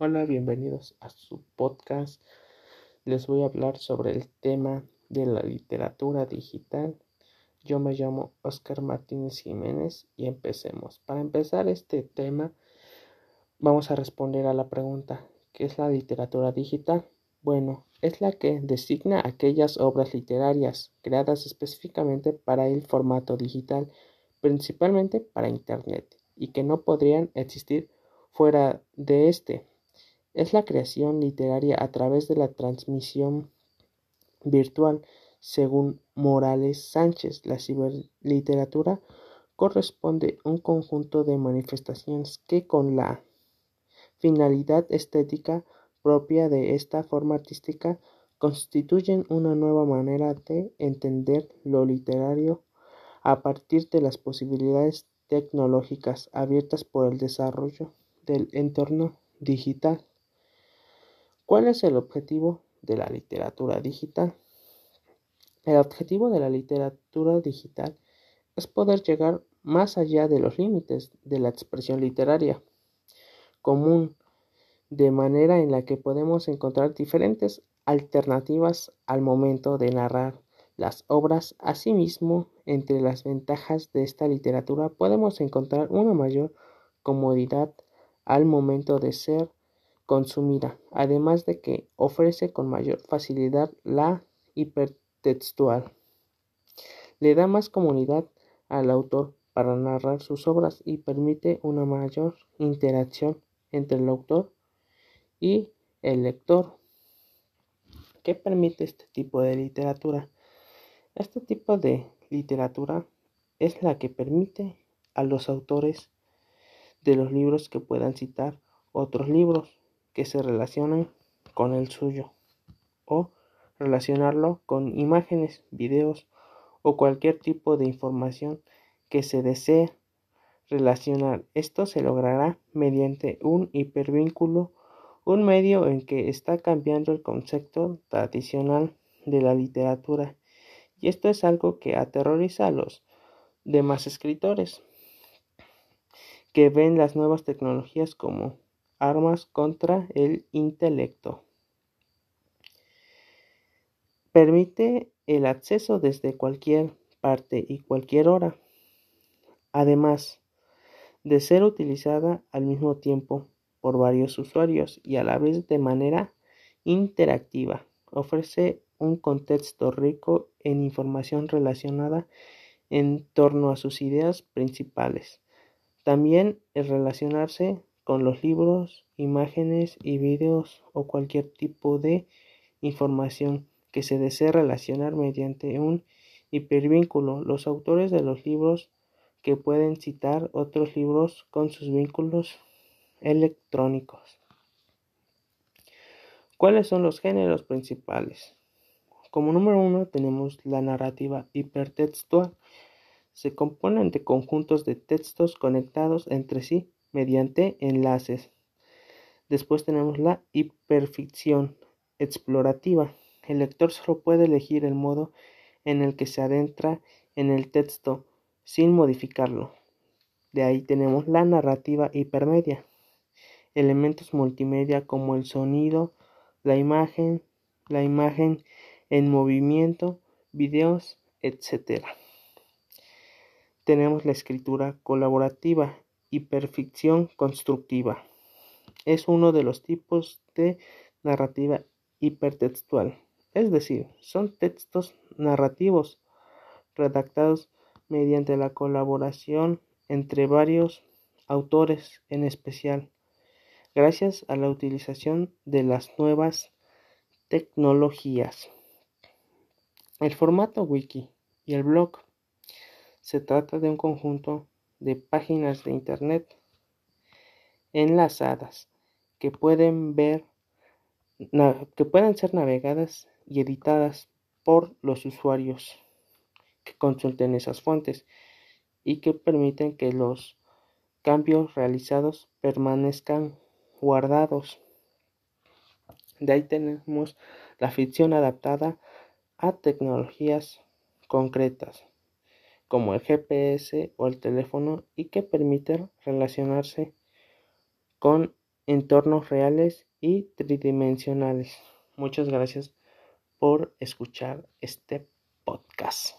Hola, bienvenidos a su podcast. Les voy a hablar sobre el tema de la literatura digital. Yo me llamo Oscar Martínez Jiménez y empecemos. Para empezar este tema, vamos a responder a la pregunta, ¿qué es la literatura digital? Bueno, es la que designa aquellas obras literarias creadas específicamente para el formato digital, principalmente para Internet, y que no podrían existir fuera de este es la creación literaria a través de la transmisión virtual. Según Morales Sánchez, la ciberliteratura corresponde a un conjunto de manifestaciones que con la finalidad estética propia de esta forma artística constituyen una nueva manera de entender lo literario a partir de las posibilidades tecnológicas abiertas por el desarrollo del entorno digital. ¿Cuál es el objetivo de la literatura digital? El objetivo de la literatura digital es poder llegar más allá de los límites de la expresión literaria común, de manera en la que podemos encontrar diferentes alternativas al momento de narrar las obras. Asimismo, entre las ventajas de esta literatura podemos encontrar una mayor comodidad al momento de ser consumida, además de que ofrece con mayor facilidad la hipertextual. Le da más comunidad al autor para narrar sus obras y permite una mayor interacción entre el autor y el lector. ¿Qué permite este tipo de literatura? Este tipo de literatura es la que permite a los autores de los libros que puedan citar otros libros que se relacionan con el suyo o relacionarlo con imágenes, videos o cualquier tipo de información que se desee relacionar. Esto se logrará mediante un hipervínculo, un medio en que está cambiando el concepto tradicional de la literatura. Y esto es algo que aterroriza a los demás escritores que ven las nuevas tecnologías como armas contra el intelecto. Permite el acceso desde cualquier parte y cualquier hora. Además de ser utilizada al mismo tiempo por varios usuarios y a la vez de manera interactiva. Ofrece un contexto rico en información relacionada en torno a sus ideas principales. También el relacionarse con los libros, imágenes y videos o cualquier tipo de información que se desee relacionar mediante un hipervínculo. Los autores de los libros que pueden citar otros libros con sus vínculos electrónicos. ¿Cuáles son los géneros principales? Como número uno tenemos la narrativa hipertextual. Se componen de conjuntos de textos conectados entre sí mediante enlaces. Después tenemos la hiperficción explorativa. El lector solo puede elegir el modo en el que se adentra en el texto sin modificarlo. De ahí tenemos la narrativa hipermedia. Elementos multimedia como el sonido, la imagen, la imagen en movimiento, videos, etc. Tenemos la escritura colaborativa hiperficción constructiva. Es uno de los tipos de narrativa hipertextual, es decir, son textos narrativos redactados mediante la colaboración entre varios autores en especial, gracias a la utilización de las nuevas tecnologías. El formato wiki y el blog se trata de un conjunto de páginas de Internet enlazadas que pueden ver que puedan ser navegadas y editadas por los usuarios que consulten esas fuentes y que permiten que los cambios realizados permanezcan guardados. De ahí tenemos la ficción adaptada a tecnologías concretas como el GPS o el teléfono y que permiten relacionarse con entornos reales y tridimensionales. Muchas gracias por escuchar este podcast.